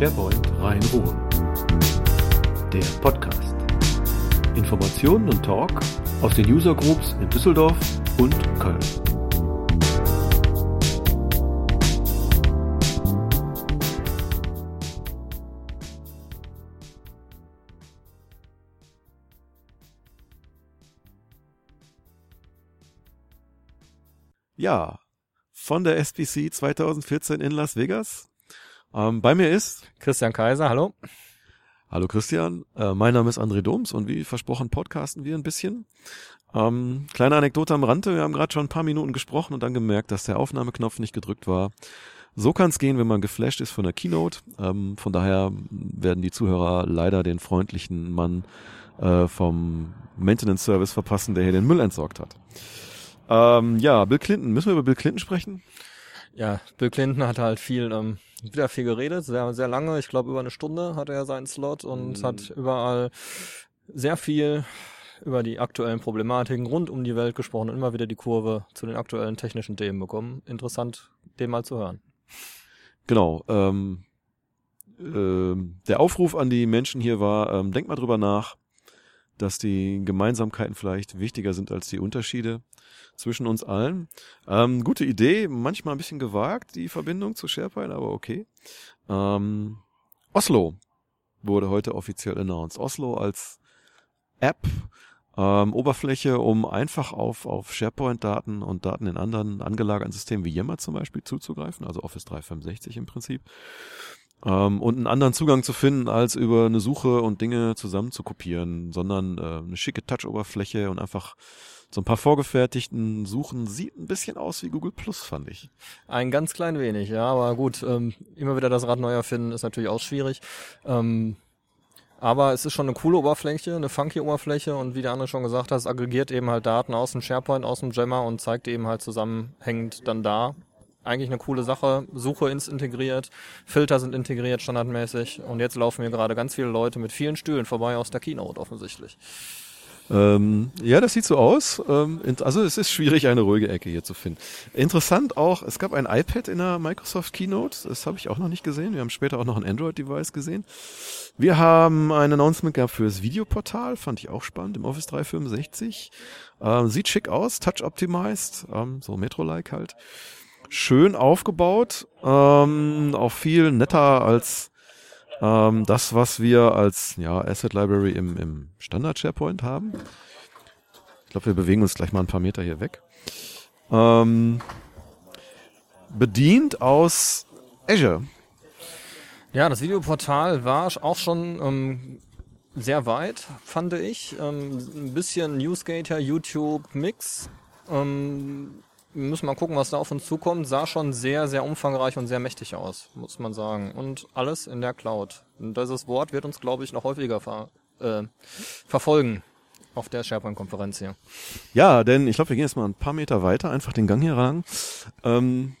SharePoint Rhein-Ruhr. Der Podcast. Informationen und Talk aus den User Groups in Düsseldorf und Köln. Ja, von der SPC 2014 in Las Vegas. Ähm, bei mir ist Christian Kaiser, hallo. Hallo Christian, äh, mein Name ist André Doms und wie versprochen podcasten wir ein bisschen. Ähm, kleine Anekdote am Rande, wir haben gerade schon ein paar Minuten gesprochen und dann gemerkt, dass der Aufnahmeknopf nicht gedrückt war. So kann es gehen, wenn man geflasht ist von der Keynote. Ähm, von daher werden die Zuhörer leider den freundlichen Mann äh, vom Maintenance Service verpassen, der hier den Müll entsorgt hat. Ähm, ja, Bill Clinton. Müssen wir über Bill Clinton sprechen? Ja, Bill Clinton hat halt viel, ähm, wieder viel geredet, sehr, sehr lange. Ich glaube, über eine Stunde hatte er seinen Slot und mm. hat überall sehr viel über die aktuellen Problematiken rund um die Welt gesprochen und immer wieder die Kurve zu den aktuellen technischen Themen bekommen. Interessant, den mal zu hören. Genau. Ähm, ähm, der Aufruf an die Menschen hier war, ähm, denkt mal drüber nach, dass die Gemeinsamkeiten vielleicht wichtiger sind als die Unterschiede zwischen uns allen. Ähm, gute Idee, manchmal ein bisschen gewagt, die Verbindung zu SharePoint, aber okay. Ähm, Oslo wurde heute offiziell announced. Oslo als App, ähm, Oberfläche, um einfach auf, auf SharePoint-Daten und Daten in anderen angelagerten Systemen wie Yammer zum Beispiel zuzugreifen, also Office 365 im Prinzip ähm, und einen anderen Zugang zu finden, als über eine Suche und Dinge zusammen zu kopieren, sondern äh, eine schicke Touch-Oberfläche und einfach so ein paar vorgefertigten Suchen sieht ein bisschen aus wie Google Plus, fand ich. Ein ganz klein wenig, ja, aber gut, ähm, immer wieder das Rad neu erfinden ist natürlich auch schwierig. Ähm, aber es ist schon eine coole Oberfläche, eine funky Oberfläche und wie der andere schon gesagt hat, es aggregiert eben halt Daten aus dem SharePoint, aus dem Jammer und zeigt eben halt zusammenhängend dann da eigentlich eine coole Sache. Suche ins integriert, Filter sind integriert standardmäßig und jetzt laufen hier gerade ganz viele Leute mit vielen Stühlen vorbei aus der Keynote offensichtlich. Ähm, ja, das sieht so aus. Ähm, also es ist schwierig, eine ruhige Ecke hier zu finden. Interessant auch, es gab ein iPad in der Microsoft Keynote. Das habe ich auch noch nicht gesehen. Wir haben später auch noch ein Android-Device gesehen. Wir haben ein Announcement gehabt für das Videoportal, fand ich auch spannend, im Office 365. Ähm, sieht schick aus, touch-optimized, ähm, so Metro-like halt schön aufgebaut, ähm, auch viel netter als ähm, das, was wir als ja, Asset Library im, im Standard SharePoint haben. Ich glaube, wir bewegen uns gleich mal ein paar Meter hier weg. Ähm, bedient aus Azure. Ja, das Videoportal war auch schon ähm, sehr weit, fand ich. Ähm, ein bisschen Newsgater, YouTube Mix. Ähm, wir müssen mal gucken, was da auf uns zukommt. Sah schon sehr, sehr umfangreich und sehr mächtig aus, muss man sagen. Und alles in der Cloud. Und dieses Wort wird uns, glaube ich, noch häufiger ver äh, verfolgen auf der SharePoint-Konferenz hier. Ja, denn ich glaube, wir gehen jetzt mal ein paar Meter weiter, einfach den Gang hier ran. Ähm,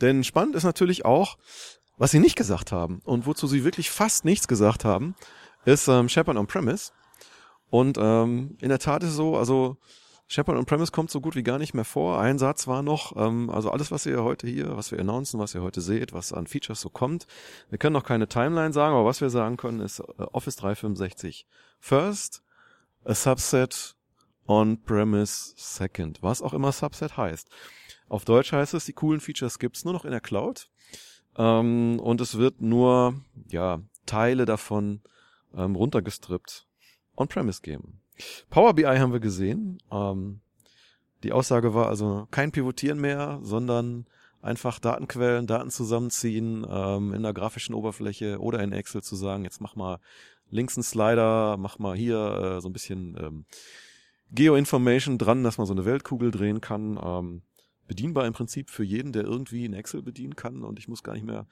denn spannend ist natürlich auch, was sie nicht gesagt haben und wozu sie wirklich fast nichts gesagt haben, ist ähm, SharePoint on-Premise. Und ähm, in der Tat ist es so, also Shepard on Premise kommt so gut wie gar nicht mehr vor. Ein Satz war noch, ähm, also alles, was ihr heute hier, was wir announcen, was ihr heute seht, was an Features so kommt. Wir können noch keine Timeline sagen, aber was wir sagen können, ist äh, Office 365 First, a Subset on Premise Second, was auch immer Subset heißt. Auf Deutsch heißt es, die coolen Features gibt's nur noch in der Cloud. Ähm, und es wird nur, ja, Teile davon ähm, runtergestrippt on-premise geben. Power BI haben wir gesehen. Ähm, die Aussage war also kein Pivotieren mehr, sondern einfach Datenquellen, Daten zusammenziehen ähm, in der grafischen Oberfläche oder in Excel zu sagen, jetzt mach mal links einen Slider, mach mal hier äh, so ein bisschen ähm, Geo-Information dran, dass man so eine Weltkugel drehen kann. Ähm, bedienbar im Prinzip für jeden, der irgendwie in Excel bedienen kann und ich muss gar nicht mehr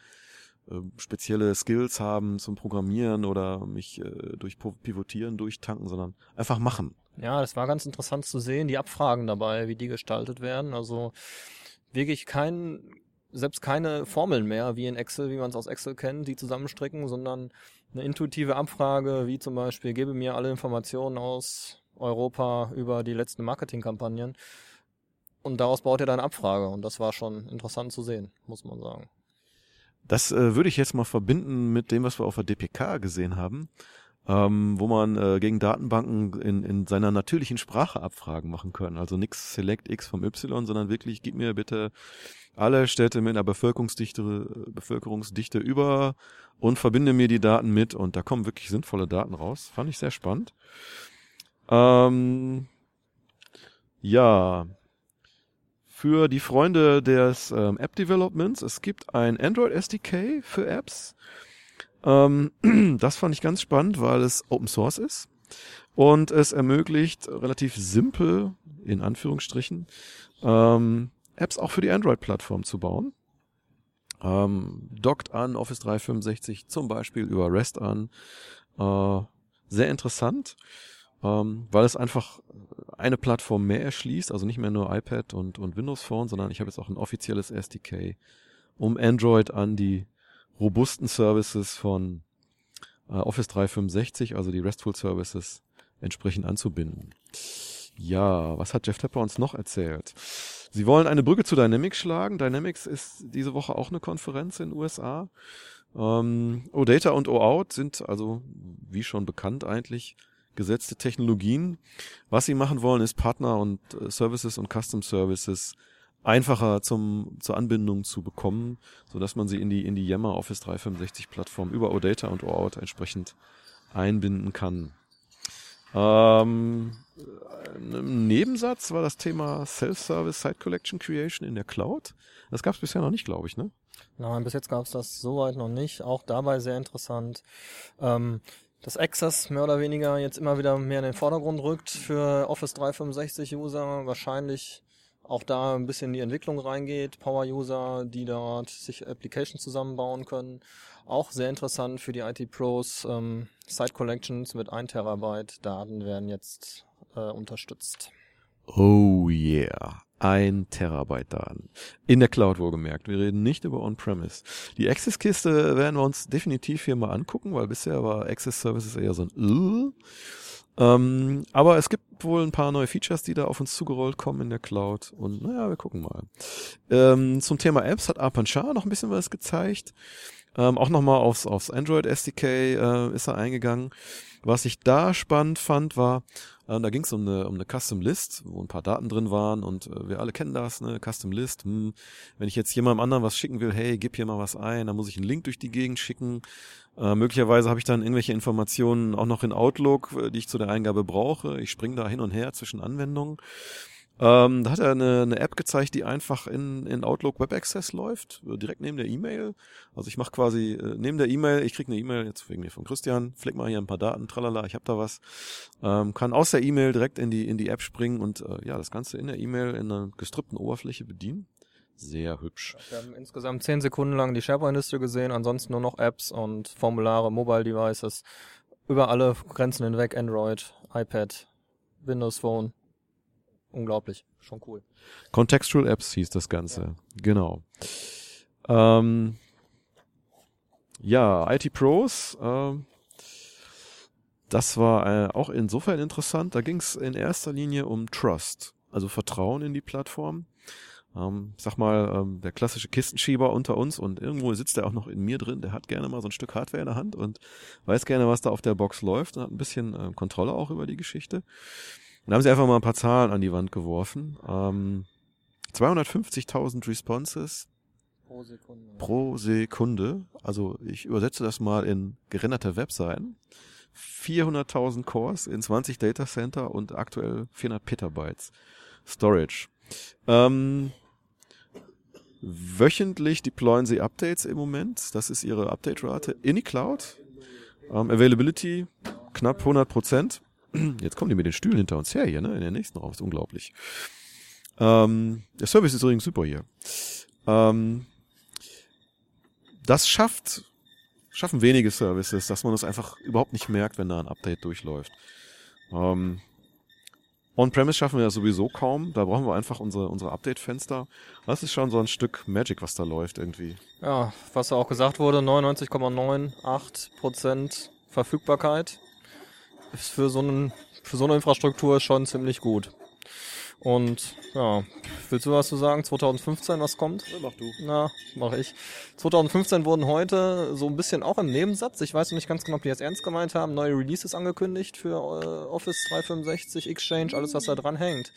ähm, spezielle Skills haben zum Programmieren oder mich äh, durch Pivotieren durchtanken, sondern einfach machen. Ja, das war ganz interessant zu sehen, die Abfragen dabei, wie die gestaltet werden. Also wirklich kein, selbst keine Formeln mehr wie in Excel, wie man es aus Excel kennt, die zusammenstricken, sondern eine intuitive Abfrage, wie zum Beispiel, gebe mir alle Informationen aus Europa über die letzten Marketingkampagnen. Und daraus baut er dann Abfrage. Und das war schon interessant zu sehen, muss man sagen. Das äh, würde ich jetzt mal verbinden mit dem, was wir auf der DPK gesehen haben, ähm, wo man äh, gegen Datenbanken in, in seiner natürlichen Sprache Abfragen machen können. Also nix Select X vom Y, sondern wirklich, gib mir bitte alle Städte mit einer Bevölkerungsdichte, Bevölkerungsdichte über und verbinde mir die Daten mit und da kommen wirklich sinnvolle Daten raus. Fand ich sehr spannend. Ähm, ja, für die Freunde des ähm, App Developments, es gibt ein Android SDK für Apps. Ähm, das fand ich ganz spannend, weil es Open Source ist und es ermöglicht relativ simpel, in Anführungsstrichen, ähm, Apps auch für die Android-Plattform zu bauen. Ähm, dockt an Office 365 zum Beispiel über REST an. Äh, sehr interessant, ähm, weil es einfach eine Plattform mehr erschließt, also nicht mehr nur iPad und, und Windows Phone, sondern ich habe jetzt auch ein offizielles SDK, um Android an die robusten Services von äh, Office 365, also die RESTful Services, entsprechend anzubinden. Ja, was hat Jeff Tepper uns noch erzählt? Sie wollen eine Brücke zu Dynamics schlagen. Dynamics ist diese Woche auch eine Konferenz in den USA. Ähm, OData und OAuth sind also, wie schon bekannt eigentlich, gesetzte Technologien. Was sie machen wollen, ist Partner und äh, Services und Custom Services einfacher zum, zur Anbindung zu bekommen, so dass man sie in die, in die Yammer Office 365 Plattform über OData und OAuth entsprechend einbinden kann. Ähm, im Nebensatz war das Thema Self-Service Site Collection Creation in der Cloud. Das gab es bisher noch nicht, glaube ich, ne? Nein, bis jetzt gab es das soweit noch nicht. Auch dabei sehr interessant. Ähm, dass Access mehr oder weniger jetzt immer wieder mehr in den Vordergrund rückt für Office 365 User. Wahrscheinlich auch da ein bisschen in die Entwicklung reingeht. Power-User, die dort sich Applications zusammenbauen können. Auch sehr interessant für die IT-Pros. Ähm, Site Collections mit 1 Terabyte Daten werden jetzt äh, unterstützt. Oh yeah. Ein Terabyte Daten. In der Cloud wohlgemerkt. Wir reden nicht über On-Premise. Die Access-Kiste werden wir uns definitiv hier mal angucken, weil bisher war Access Services eher so ein uh. ähm, aber es gibt wohl ein paar neue Features, die da auf uns zugerollt kommen in der Cloud. Und naja, wir gucken mal. Ähm, zum Thema Apps hat Arpan Shah noch ein bisschen was gezeigt. Ähm, auch nochmal aufs, aufs Android SDK äh, ist er eingegangen. Was ich da spannend fand, war, äh, da ging es um eine, um eine Custom List, wo ein paar Daten drin waren und äh, wir alle kennen das, ne? Custom List. Hm, wenn ich jetzt jemandem anderen was schicken will, hey, gib hier mal was ein, dann muss ich einen Link durch die Gegend schicken. Äh, möglicherweise habe ich dann irgendwelche Informationen auch noch in Outlook, äh, die ich zu der Eingabe brauche. Ich springe da hin und her zwischen Anwendungen. Ähm, da hat er eine, eine App gezeigt, die einfach in, in Outlook Web Access läuft, äh, direkt neben der E-Mail. Also ich mache quasi äh, neben der E-Mail, ich kriege eine E-Mail jetzt wegen mir von Christian, flick mal hier ein paar Daten, tralala, ich habe da was. Ähm, kann aus der E-Mail direkt in die in die App springen und äh, ja, das Ganze in der E-Mail in einer gestrippten Oberfläche bedienen. Sehr hübsch. Wir haben insgesamt zehn Sekunden lang die SharePoint-Liste gesehen, ansonsten nur noch Apps und Formulare, Mobile Devices, über alle Grenzen hinweg, Android, iPad, Windows Phone, unglaublich, schon cool. Contextual Apps hieß das Ganze, ja. genau. Ähm, ja, IT Pros, ähm, das war äh, auch insofern interessant. Da ging es in erster Linie um Trust, also Vertrauen in die Plattform. Ähm, sag mal, ähm, der klassische Kistenschieber unter uns und irgendwo sitzt er auch noch in mir drin, der hat gerne mal so ein Stück Hardware in der Hand und weiß gerne, was da auf der Box läuft und hat ein bisschen äh, Kontrolle auch über die Geschichte. Und haben sie einfach mal ein paar Zahlen an die Wand geworfen. Ähm, 250.000 Responses pro Sekunde. pro Sekunde. Also ich übersetze das mal in gerenderte Webseiten. 400.000 Cores in 20 Data Center und aktuell 400 Petabytes Storage. Ähm, wöchentlich deployen sie Updates im Moment. Das ist ihre Update-Rate in die Cloud. Ähm, Availability knapp 100 Prozent. Jetzt kommen die mit den Stühlen hinter uns her hier, ne? In den nächsten Raum. ist unglaublich. Ähm, der Service ist übrigens super hier. Ähm, das schafft, schaffen wenige Services, dass man das einfach überhaupt nicht merkt, wenn da ein Update durchläuft. Ähm, On-Premise schaffen wir ja sowieso kaum. Da brauchen wir einfach unsere, unsere Update-Fenster. Das ist schon so ein Stück Magic, was da läuft irgendwie. Ja, was auch gesagt wurde, 99,98% Verfügbarkeit ist für so, einen, für so eine Infrastruktur schon ziemlich gut. Und ja, willst du was zu sagen? 2015, was kommt? Ja, mach du. Na, mache ich. 2015 wurden heute so ein bisschen auch im Nebensatz, ich weiß noch nicht ganz genau, ob die jetzt ernst gemeint haben, neue Releases angekündigt für äh, Office 365, Exchange, alles was da dran hängt.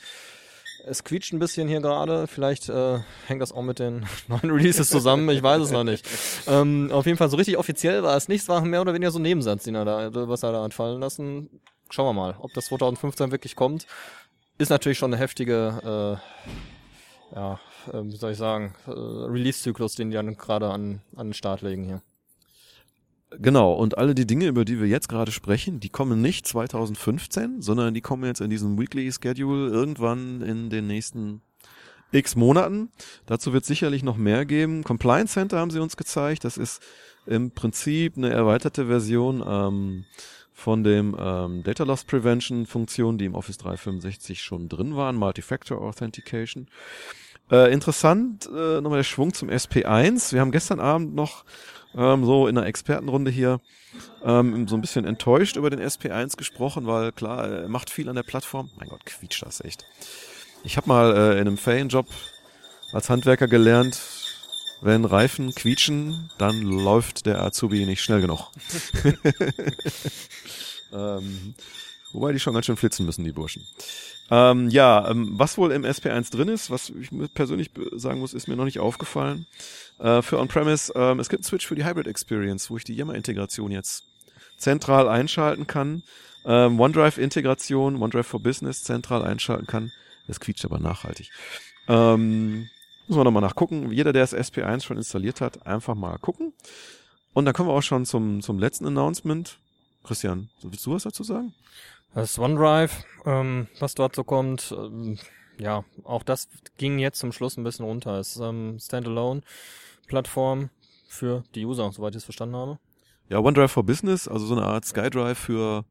Es quietscht ein bisschen hier gerade. Vielleicht äh, hängt das auch mit den neuen Releases zusammen. Ich weiß es noch nicht. Ähm, auf jeden Fall so richtig offiziell war es nicht. Es war mehr oder weniger so ein Nebensatz, den er da, was er da hat fallen lassen. Schauen wir mal, ob das 2015 wirklich kommt. Ist natürlich schon eine heftige, äh, ja, äh, wie soll ich sagen, äh, Release-Zyklus, den die dann gerade an, an den Start legen hier. Genau, und alle die Dinge, über die wir jetzt gerade sprechen, die kommen nicht 2015, sondern die kommen jetzt in diesem Weekly Schedule irgendwann in den nächsten x Monaten. Dazu wird sicherlich noch mehr geben. Compliance Center haben sie uns gezeigt. Das ist im Prinzip eine erweiterte Version ähm, von dem ähm, Data Loss Prevention Funktion, die im Office 365 schon drin waren, Multi-Factor Authentication. Äh, interessant, äh, nochmal der Schwung zum SP1. Wir haben gestern Abend noch ähm, so in einer Expertenrunde hier ähm, so ein bisschen enttäuscht über den SP1 gesprochen, weil klar, er macht viel an der Plattform. Mein Gott, quietscht das echt. Ich habe mal äh, in einem Ferienjob als Handwerker gelernt, wenn Reifen quietschen, dann läuft der Azubi nicht schnell genug. ähm, wobei die schon ganz schön flitzen müssen, die Burschen. Ähm, ja, ähm, was wohl im SP1 drin ist, was ich persönlich sagen muss, ist mir noch nicht aufgefallen. Äh, für On-Premise, ähm, es gibt einen Switch für die Hybrid Experience, wo ich die Yammer-Integration jetzt zentral einschalten kann. Ähm, OneDrive-Integration, OneDrive for Business zentral einschalten kann. Das quietscht aber nachhaltig. Ähm, muss man nochmal nachgucken. Jeder, der das SP1 schon installiert hat, einfach mal gucken. Und dann kommen wir auch schon zum, zum letzten Announcement. Christian, willst du was dazu sagen? Das OneDrive, ähm, was dort so kommt, ähm, ja, auch das ging jetzt zum Schluss ein bisschen runter. Es ist ähm, Standalone-Plattform für die User, soweit ich es verstanden habe. Ja, OneDrive for Business, also so eine Art SkyDrive für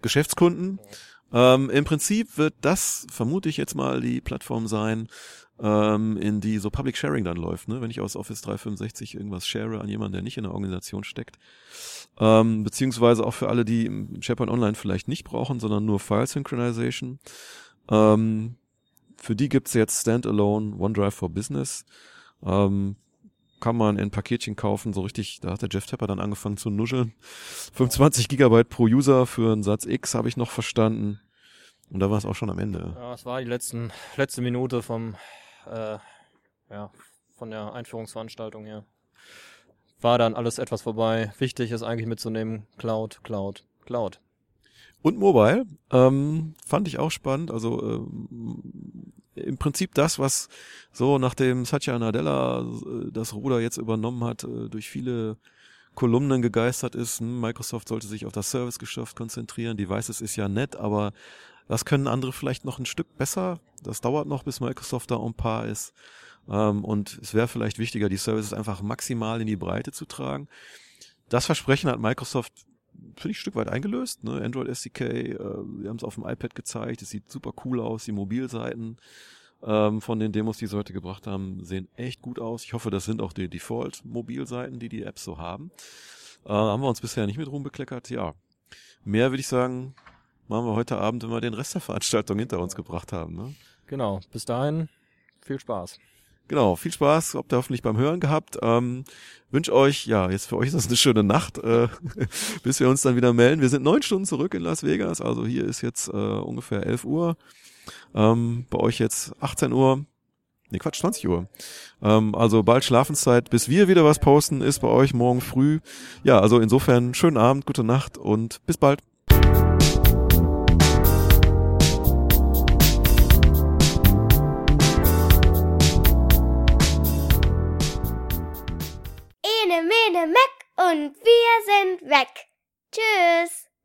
Geschäftskunden. Ähm, Im Prinzip wird das, vermute ich jetzt mal, die Plattform sein, ähm, in die so Public Sharing dann läuft. Ne? Wenn ich aus Office 365 irgendwas share an jemanden, der nicht in der Organisation steckt. Ähm, beziehungsweise auch für alle, die SharePoint Online vielleicht nicht brauchen, sondern nur File Synchronization. Ähm, für die gibt's jetzt Standalone OneDrive for Business. Ähm, kann man in Paketchen kaufen, so richtig, da hat der Jeff Tepper dann angefangen zu nuscheln. 25 Gigabyte pro User für einen Satz X habe ich noch verstanden. Und da war es auch schon am Ende. Ja, es war die letzten, letzte Minute vom äh, ja, von der Einführungsveranstaltung her. War dann alles etwas vorbei. Wichtig ist eigentlich mitzunehmen, Cloud, Cloud, Cloud. Und Mobile ähm, fand ich auch spannend. Also ähm, im Prinzip das, was so nachdem Satya Nadella äh, das Ruder jetzt übernommen hat, äh, durch viele Kolumnen gegeistert ist. Hm, Microsoft sollte sich auf das Servicegeschäft konzentrieren. Devices ist ja nett, aber das können andere vielleicht noch ein Stück besser. Das dauert noch, bis Microsoft da ein paar ist. Ähm, und es wäre vielleicht wichtiger, die Services einfach maximal in die Breite zu tragen. Das Versprechen hat Microsoft, finde ich, ein Stück weit eingelöst. Ne? Android SDK, äh, wir haben es auf dem iPad gezeigt, es sieht super cool aus, die Mobilseiten ähm, von den Demos, die sie heute gebracht haben, sehen echt gut aus. Ich hoffe, das sind auch die Default-Mobilseiten, die die Apps so haben. Äh, haben wir uns bisher nicht mit rumbekleckert. Ja, mehr würde ich sagen, machen wir heute Abend, wenn wir den Rest der Veranstaltung hinter uns gebracht haben. Ne? Genau, bis dahin viel Spaß. Genau, viel Spaß, habt ihr hoffentlich beim Hören gehabt. Ähm, wünsche euch, ja, jetzt für euch ist das eine schöne Nacht, äh, bis wir uns dann wieder melden. Wir sind neun Stunden zurück in Las Vegas, also hier ist jetzt äh, ungefähr 11 Uhr. Ähm, bei euch jetzt 18 Uhr. Nee, Quatsch, 20 Uhr. Ähm, also bald Schlafenszeit, bis wir wieder was posten, ist bei euch morgen früh. Ja, also insofern schönen Abend, gute Nacht und bis bald. Und wir sind weg. Tschüss.